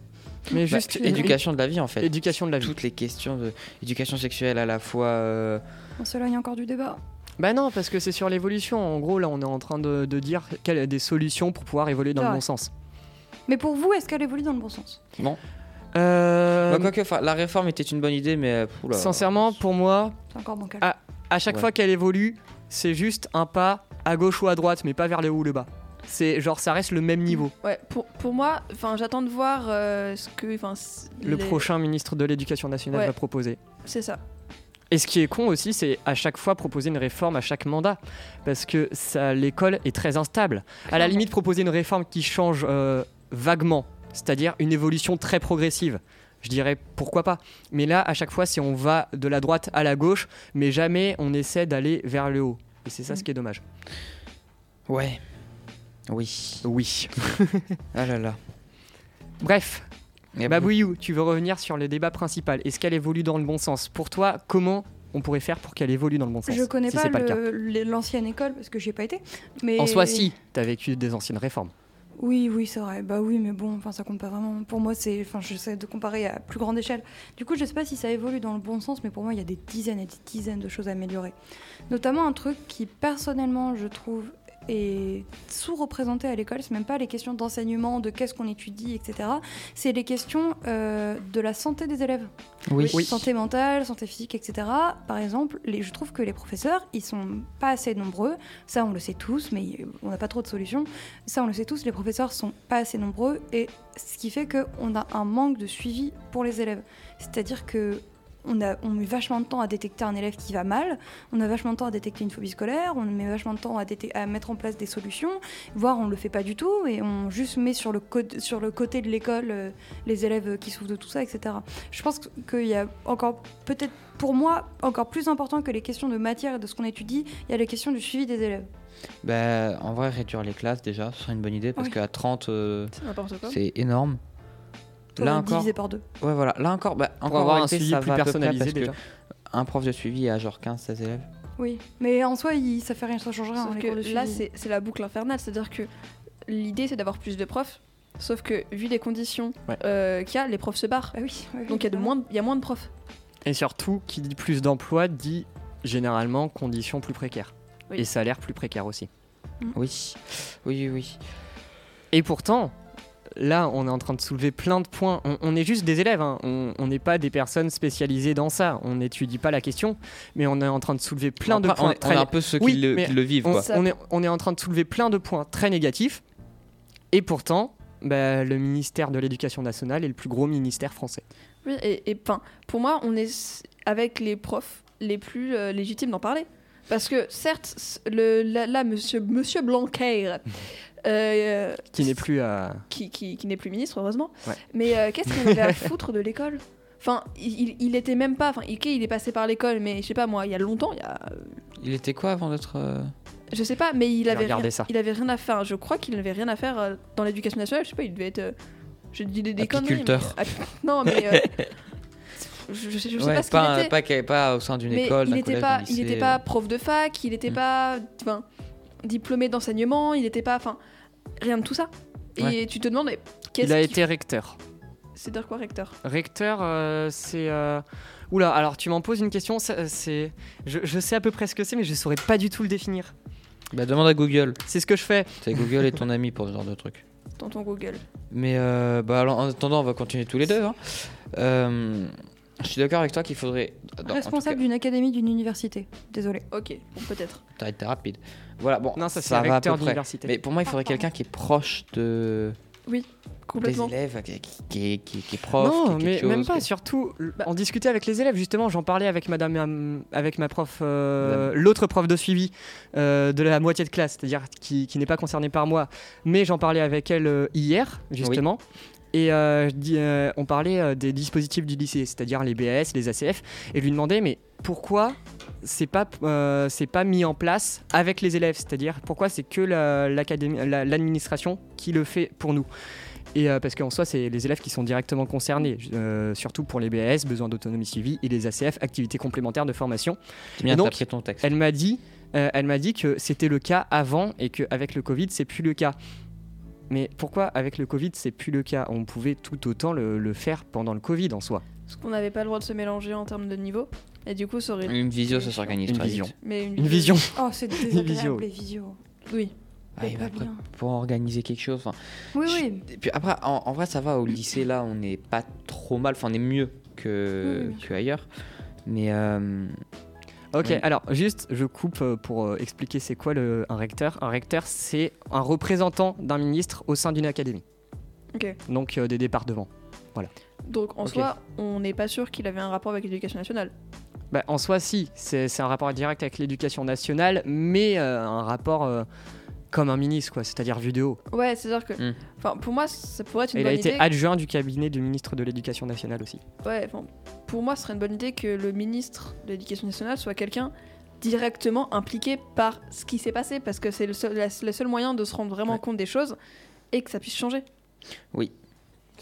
Mais Bah, juste éducation de la vie en fait. éducation de la vie. Toutes les questions de éducation sexuelle à la fois. euh, On s'éloigne encore du débat. Bah non, parce que c'est sur l'évolution. En gros, là, on est en train de, de dire quelles des solutions pour pouvoir évoluer dans le bon sens. Mais pour vous, est-ce qu'elle évolue dans le bon sens? Non. Euh, Bah, quoique, enfin, la réforme était une bonne idée, mais. oula. sincèrement, pour moi, C'est encore bancal. Ah. à chaque Ouais. fois qu'elle évolue, c'est juste un pas à gauche ou à droite, mais pas vers le haut ou le bas. C'est genre, ça reste le même niveau. Ouais, pour, pour moi, enfin, j'attends de voir euh, ce que, enfin, c- Le les- prochain ministre de l'Éducation nationale Ouais. va proposer. c'est ça. Et ce qui est con aussi, c'est à chaque fois proposer une réforme à chaque mandat. Parce que ça, l'école est très instable. À la limite, proposer une réforme qui change euh, vaguement, c'est-à-dire une évolution très progressive. Je dirais pourquoi pas. Mais là, à chaque fois, c'est on va de la droite à la gauche, mais jamais on essaie d'aller vers le haut. Et c'est ça ce qui est dommage. Ouais. Oui. Oui. Ah là là. Bref, Et Babouillou, tu veux revenir sur le débat principal. Est-ce qu'elle évolue dans le bon sens? Pour toi, comment on pourrait faire pour qu'elle évolue dans le bon sens? Je connais si pas, l'ancienne école parce que j'y ai pas été. Mais En soi, si, t'as vécu des anciennes réformes. Oui, oui, c'est vrai. Bah oui, mais bon, enfin, ça compte pas vraiment. Pour moi, c'est, enfin, j'essaie de comparer à plus grande échelle. Du coup, je sais pas si ça évolue dans le bon sens, mais pour moi, il y a des dizaines et des dizaines de choses à améliorer. Notamment un truc qui, personnellement, je trouve est sous-représenté à l'école, c'est même pas les questions d'enseignement, de qu'est-ce qu'on étudie, etc. C'est les questions euh, de la santé des élèves. Oui. Santé mentale, santé physique, etc. Par exemple, les, je trouve que les professeurs, ils sont pas assez nombreux. Ça, on le sait tous, mais on n'a pas trop de solutions. Ça, on le sait tous, les professeurs sont pas assez nombreux. Et ce qui fait qu'on a un manque de suivi pour les élèves. C'est-à-dire que on, a, on met vachement de temps à détecter un élève qui va mal, on a vachement de temps à détecter une phobie scolaire, on met vachement de temps à, mettre en place des solutions, voire on le fait pas du tout et on juste met sur le, côté- sur le côté de l'école euh, les élèves qui souffrent de tout ça, etc. Je pense qu'il y a encore, peut-être pour moi, encore plus important que les questions de matière et de ce qu'on étudie, il y a les questions du suivi des élèves. Bah, en vrai, réduire les classes déjà, ce serait une bonne idée parce Oui. qu'à 30, euh, c'est énorme. Là encore, diviser par deux. ouais, voilà. Là encore, bah, Pour encore en avoir un suivi ça plus à personnalisé déjà. Un prof de suivi a genre 15-16 élèves. Oui, mais en soi, il- ça fait rien, ça change rien. Là, c'est la boucle infernale, c'est-à-dire que l'idée, c'est d'avoir plus de profs. Sauf que, vu les conditions Ouais. euh, qu'il y a, les profs se barrent. Bah oui, Donc il y, a de clairement. moins de- il y a moins de profs. Et surtout, qui dit plus d'emplois dit généralement conditions plus précaires. Oui. Et salaires plus précaires aussi. Oui. Oui, oui, oui. Et pourtant, là, on est en train de soulever plein de points. On, on est juste des élèves, hein. on n'est pas des personnes spécialisées dans ça. On n'étudie pas la question, mais on est en train de soulever plein de points on, on très est un peu ceux Oui, qui, le, mais qui le vivent, on, quoi. on est, on est en train de soulever plein de points très négatifs. Et pourtant, bah, le ministère de l'Éducation nationale est le plus gros ministère français. Oui, et, pour moi, on est avec les profs les plus euh, légitimes d'en parler. Parce que certes, s- le, là, là, monsieur, monsieur Blanquer, euh, Qui n'est plus à. qui, qui- qui n'est plus ministre, heureusement. Ouais. Mais euh, qu'est-ce qu'il avait à foutre de l'école? Enfin, il, il- il était même pas. Enfin, ok, il est passé par l'école, mais je sais pas moi, il y a longtemps, il y a. euh, Il était quoi avant d'être. euh, Je sais pas, mais il avait, rien, ça. il avait rien à faire. Je crois qu'il n'avait rien à faire dans l'éducation nationale. Je sais pas, il devait être. je dis des, des conneries. mais- non, mais. euh, je, je sais, je sais ouais, pas ce qu'il pas, était. pas, pas au sein d'une école, il d'un n'était collège, pas, il pas prof de fac, il n'était Mm. pas, diplômé d'enseignement, il n'était pas, enfin, rien de tout ça. Et Ouais. tu te demandes, mais Il qu'est-ce a été recteur. C'est dire quoi, recteur? Recteur, euh, c'est. euh, Oula, alors tu m'en poses une question, c'est. Je, je sais à peu près ce que c'est, mais je saurais pas du tout le définir. Bah, demande à Google. C'est ce que je fais. C'est Google est ton ami pour ce genre de truc. Tonton Google. Mais euh, bah, alors, en attendant, on va continuer tous les deux. hein. Je suis d'accord avec toi qu'il faudrait. Responsable d'une académie d'une université. Désolé. Ok, bon, peut-être. T'as été rapide. Voilà, bon, Non, ça c'est va à peu près. Mais pour moi, il faudrait quelqu'un qui est proche de. Oui. Complètement. des élèves qui, qui, qui, qui est prof. Non, mais chose, même pas. Surtout, Bah. en discuter avec les élèves. Justement, j'en parlais avec madame, euh, avec ma prof, euh, l'autre prof de suivi euh, de la moitié de classe, c'est-à-dire qui, qui n'est pas concernée par moi. Mais j'en parlais avec elle euh, hier, justement. Et euh, euh, on parlait euh, des dispositifs du lycée, c'est-à-dire les BAS, les ACF, et lui demandais mais pourquoi c'est pas euh, c'est pas mis en place avec les élèves, c'est-à-dire pourquoi c'est que la- l'académie- la- l'administration qui le fait pour nous? Et euh, parce qu'en soi, c'est les élèves qui sont directement concernés, euh, surtout pour les BAS, besoins d'autonomie suivie, et les ACF, activités complémentaires de formation. Bien Et donc, ton texte. Elle m'a dit, euh, elle m'a dit que c'était le cas avant et qu'avec le Covid, c'est plus le cas. Mais pourquoi avec le Covid, c'est plus le cas? On pouvait tout autant le, le faire pendant le Covid en soi. Parce qu'on n'avait pas le droit de se mélanger en termes de niveau. Et du coup, ça aurait. Une visio, ça s'organise Une très vision. vite. Mais une, Une vision. Oh, c'est visio. désagréable, les visios. Oui. Ah, pas après, bien. pour organiser quelque chose. enfin, Oui, je- oui. Et puis après, en, en vrai, ça va. Au lycée, là, on n'est pas trop mal. Enfin, on est mieux oui, que ailleurs. Mais euh, Ok, Oui. alors juste, je coupe euh, pour euh, expliquer c'est quoi le, un recteur. Un recteur, c'est un représentant d'un ministre au sein d'une académie. Ok. Donc euh, des départements. Donc en soi, on n'est pas sûr qu'il avait un rapport avec l'éducation nationale. Bah, en soi, si, c'est c'est un rapport direct avec l'éducation nationale, mais euh, un rapport euh, comme un ministre, quoi, c'est-à-dire vu de haut. Ouais, c'est-à-dire que. Hmm. Enfin, pour moi, ça pourrait être une Et il a bonne été idée. adjoint du cabinet du ministre de l'Éducation nationale aussi. Ouais, enfin, pour moi, ce serait une bonne idée que le ministre de l'Éducation nationale soit quelqu'un directement impliqué par ce qui s'est passé, parce que c'est le seul, la- le seul moyen de se rendre vraiment Ouais. compte des choses et que ça puisse changer. je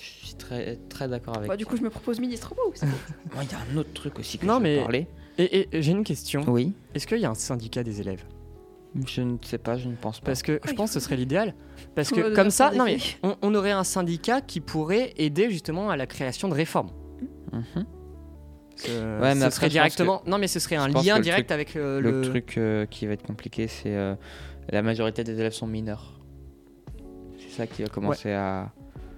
suis très, très d'accord avec Bah, du coup, je me propose ministre. Bon. Il y a un autre truc aussi que Non, je mais- parler. Et, et j'ai une question. Oui. Est-ce qu'il y a un syndicat des élèves? Je ne sais pas, je ne pense pas. Parce que je pense que ce serait l'idéal. Parce que comme ça, non mais on, on aurait un syndicat qui pourrait aider justement à la création de réformes. Mhm. Ce, mais ce après, serait directement. Non mais ce serait un lien direct truc- avec le. Le, le- truc euh, qui va être compliqué, c'est euh, la majorité des élèves sont mineurs. C'est ça qui va commencer à.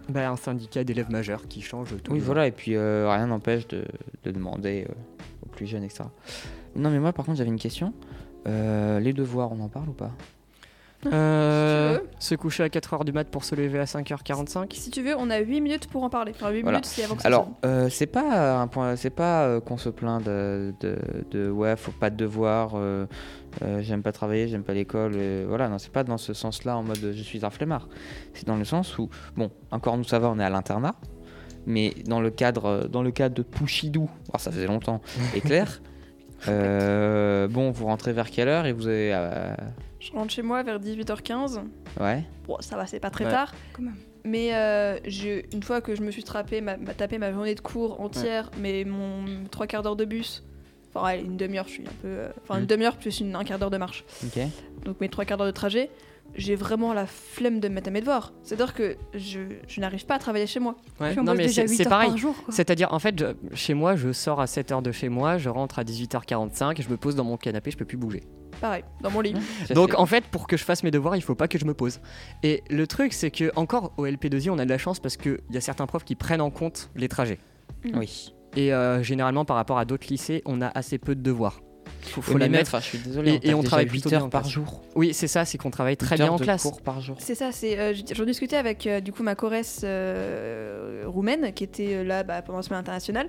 Bah, un syndicat d'élèves majeurs qui change tout. Oui, voilà, et puis euh, rien n'empêche de, de demander euh, aux plus jeunes, etc. Non, mais moi, par contre, j'avais une question. Euh, les devoirs, on en parle ou pas Euh, Si tu veux. se coucher à 4h du mat pour se lever à 5h45. Si tu veux, on a 8 minutes pour en parler. Enfin, 8 Voilà. minutes, c'est avant que ça Alors, euh, c'est pas un point, c'est pas euh, qu'on se plaint de, de, de, ouais, faut pas de devoirs, euh, euh, j'aime pas travailler, j'aime pas l'école, euh, voilà, non, c'est pas dans ce sens-là en mode je suis un flemmard. C'est dans le sens où, bon, encore nous ça va, on est à l'internat, mais dans le cadre, dans le cadre de Pouchidou, alors ça faisait longtemps, et clair. Euh, bon, vous rentrez vers quelle heure et vous avez, euh, Je rentre chez moi vers 18h15. ouais, Bon, ça va, c'est pas très Ouais. tard. Quand même. Mais euh, je- une fois que je me suis tapé ma, ma- tapé ma journée de cours entière, mais mon trois quarts d'heure de bus, enfin ouais, une demi-heure, je suis un peu, euh, enfin une Mm. demi-heure plus une, un quart d'heure de marche. ok. Donc mes trois quarts d'heure de trajet, j'ai vraiment la flemme de me mettre à mes devoirs. C'est-à-dire que je, je n'arrive pas à travailler chez moi. Ouais, Puis on non mais déjà c'est 8 c'est heures pareil. par jour. quoi. C'est-à-dire, en fait, je- chez moi, je sors à 7h de chez moi, je rentre à 18h45, je me pose dans mon canapé, je peux plus bouger. Pareil, dans mon lit. Donc fait- en fait, pour que je fasse mes devoirs, il faut pas que je me pose. Et le truc, c'est que encore au LP2I, on a de la chance parce qu'il y a certains profs qui prennent en compte les trajets. oui. Et euh, généralement, par rapport à d'autres lycées, on a assez peu de devoirs. Faut, faut la mettre. enfin, je suis désolé, Et- on, et on travaille déjà plutôt 8 bien heures par jour. Oui, c'est ça, c'est qu'on travaille très bien heures en de classe. cours par jour. C'est ça, c'est. euh, J'en discutais avec euh, du coup ma choresse euh, roumaine qui était euh, là bah, pendant la semaine internationale.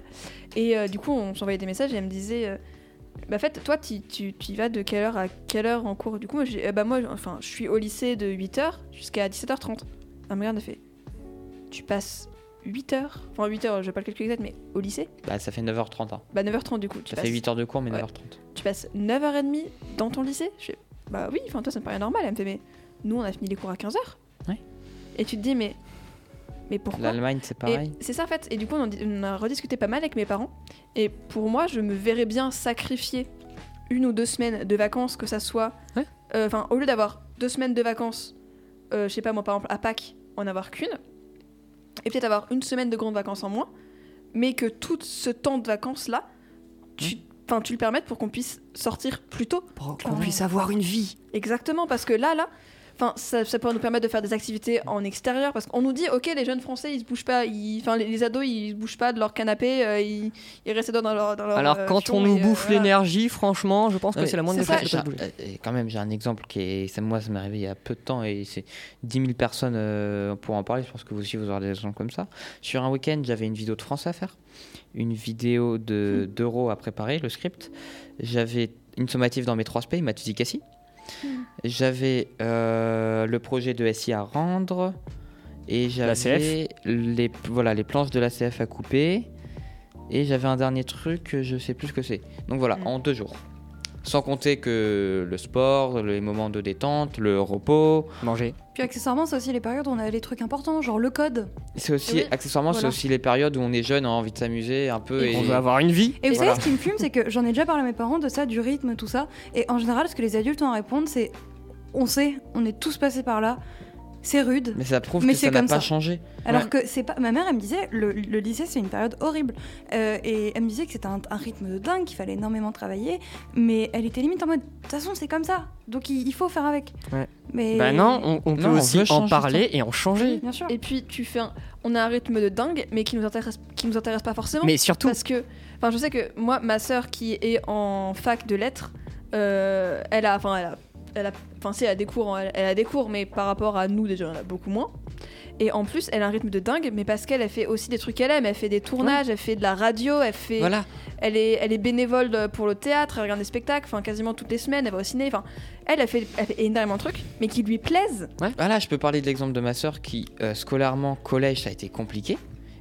Et euh, du coup, on s'envoyait des messages et elle me disait euh, Bah, en fait, toi, tu, tu, tu y vas de quelle heure à quelle heure en cours? Du coup, moi, bah, moi enfin, je suis au lycée de 8h jusqu'à 17h30. Elle me regarde, fait Tu passes 8 heures? Enfin, 8 heures, je vais pas le calculer exact, mais au lycée Bah, ça fait 9h30. Hein. Bah, 9h30 du coup. Tu Ça passes, fait 8 heures de cours, mais Ouais. 9h30. Tu passes 9h30 dans ton lycée? Je fais, Bah oui, enfin, toi, ça me paraît normal. Elle me fait Mais nous, on a fini les cours à 15h. Ouais. Et tu te dis Mais, mais pourquoi? L'Allemagne, c'est pareil. C'est ça en fait. Et du coup, on en di- on a rediscuté pas mal avec mes parents. Et pour moi, je me verrais bien sacrifier une ou deux semaines de vacances, que ça soit. Ouais. euh, Enfin, au lieu d'avoir deux semaines de vacances, euh, je sais pas moi, par exemple à Pâques, en avoir qu'une. Et peut-être avoir une semaine de grandes vacances en moins. Mais que tout ce temps de vacances-là, tu, enfin, tu le permettes pour qu'on puisse sortir plus tôt. Pour qu'on puisse avoir une vie. Exactement, parce que là, là, Enfin, ça, ça pourrait nous permettre de faire des activités en extérieur parce qu'on nous dit, ok, les jeunes Français, ils se bougent pas, ils- enfin, les, les ados, ils se bougent pas de leur canapé, euh, ils, ils restent dans leur. Dans leur Alors euh, quand on nous euh, bouffe voilà. l'énergie, franchement, je pense que c'est la moindre des c'est ça, choses de quand même, j'ai un exemple qui est. ça, moi, ça m'est arrivé il y a peu de temps et c'est 10 000 personnes euh, pour en parler. Je pense que vous aussi, vous aurez des exemples comme ça. Sur un week-end, j'avais une vidéo de français à faire, une vidéo de- d'euros à préparer, le script. J'avais une sommative dans mes trois pays, maths, physique, assis. J'avais euh, le projet de SI à rendre. Et j'avais les, voilà, les planches de la CF à couper. Et j'avais un dernier truc, je sais plus ce que c'est. Donc voilà, Mm. en deux jours. Sans compter que le sport, les moments de détente, le repos. Manger. Puis accessoirement, c'est aussi les périodes où on a les trucs importants, genre le code. C'est aussi, Oui, accessoirement, c'est aussi les périodes où on est jeune, on a envie de s'amuser un peu. Et Et, on veut avoir une vie. Et vous Voilà. savez, ce qui me fume, c'est que j'en ai déjà parlé à mes parents de ça, du rythme, tout ça. Et en général, ce que les adultes ont à répondre, c'est on sait, on est tous passés par là, c'est rude. Mais ça prouve Mais que ça n'a pas ça. changé. Alors Ouais. que c'est pas. Ma mère, elle me disait, le, le lycée, c'est une période horrible. Euh, et elle me disait que c'était un, un rythme de dingue, qu'il fallait énormément travailler. Mais elle était limite en mode, de toute façon, c'est comme ça. Donc il, il faut faire avec. Ouais. Mais. Bah non, on, on peut Non, aussi en parler et en changer. Bien sûr. Et puis, tu fais un- on a un rythme de dingue, mais qui nous intéresse, qui nous intéresse pas forcément. Mais surtout, Parce que, enfin, je sais que moi, ma sœur qui est en fac de lettres, euh, elle a, enfin, elle a, elle a, enfin, si, elle a des cours, elle, elle a des cours, mais par rapport à nous déjà, elle a beaucoup moins. Et en plus, elle a un rythme de dingue, mais parce qu'elle elle fait aussi des trucs qu'elle aime. Elle fait des tournages, elle fait de la radio, elle fait, Voilà. elle est, elle est bénévole de- pour le théâtre, elle regarde des spectacles, enfin, quasiment toutes les semaines, elle va au ciné. Enfin, elle, elle fait, elle fait énormément de trucs, mais qui lui plaisent. Voilà, je peux parler de l'exemple de ma sœur qui, euh, scolairement, collège, ça a été compliqué.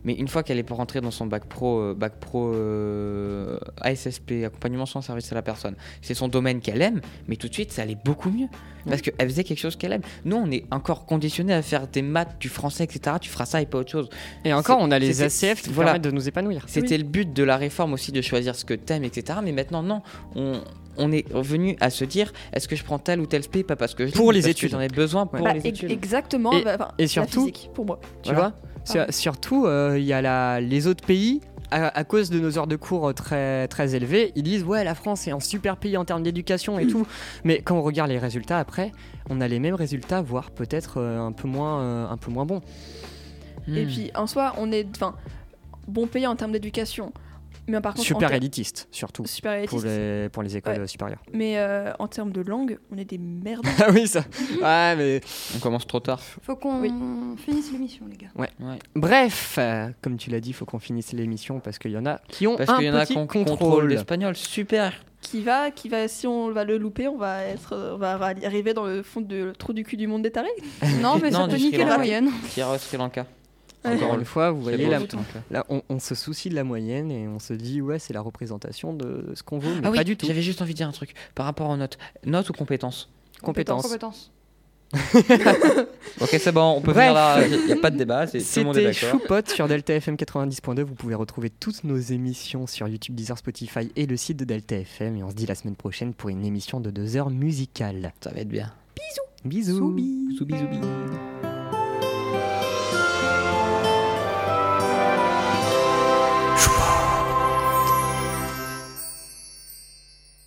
Mais une fois qu'elle est pour rentrer dans son bac pro, euh, bac pro euh, ASSP, accompagnement sans service à la personne, c'est son domaine qu'elle aime, mais tout de suite ça allait beaucoup mieux. Parce qu'elle faisait quelque chose qu'elle aime. Nous, on est encore conditionné à faire des maths, du français, etc. Tu feras ça et pas autre chose. et encore, on a les ACF qui voilà. permettent de nous épanouir. C'était le but de la réforme aussi de choisir ce que t'aimes, etc. Mais maintenant, non. On, on est revenu à se dire est-ce que je prends tel ou tel spé Pas parce que je Pour les parce études. J'en ai besoin pour Bah, les ex- études. exactement. Et- bah, enfin, et la surtout- physique, pour moi. Tu Voilà. vois Sur- Surtout, euh, il y a la, les autres pays. À, à cause de nos heures de cours euh, très, très élevées, ils disent ouais la France est un super pays en termes d'éducation et tout. Mais quand on regarde les résultats après, on a les mêmes résultats, voire peut-être euh, un peu moins, un peu moins bons. Et Hmm. puis en soi, on est, enfin, bon pays en termes d'éducation, mais par contre, Super élitiste surtout super pour élitiste. les, pour les écoles Ouais. supérieures. Mais euh, en termes de langue, on est des merdes. ah oui ça. Ouais mais On commence trop tard. Faut qu'on Oui. finisse l'émission, les gars. Ouais. bref, euh, comme tu l'as dit, faut qu'on finisse l'émission parce qu'il y en a qui ont Parce un qu'il y en a ont contrôle. l'espagnol. Super. qui va, qui va, si on va le louper, on va être, euh, on va arriver dans le fond de le trou du cul du monde des tarés. Non, mais ça peut niquer la moyenne. Pierre Sri Lanka. Encore une fois, vous voyez beau, là, on, on se soucie de la moyenne et on se dit ouais c'est la représentation de ce qu'on veut, mais Ah oui, pas du tout. j'avais juste envie de dire un truc par rapport aux notes. Notes ou compétences Compétences. Compétences. Ok, c'est bon, on peut Bref. venir là. Il n'y a pas de débat, c'est tout le monde est C'était d'accord. Choupot sur Delta FM 90.2. Vous pouvez retrouver toutes nos émissions sur YouTube, Deezer, Spotify et le site de Delta FM. Et on se dit la semaine prochaine pour une émission de deux heures musicale. Ça va être bien. Bisous. Bisous, bisous, bisous.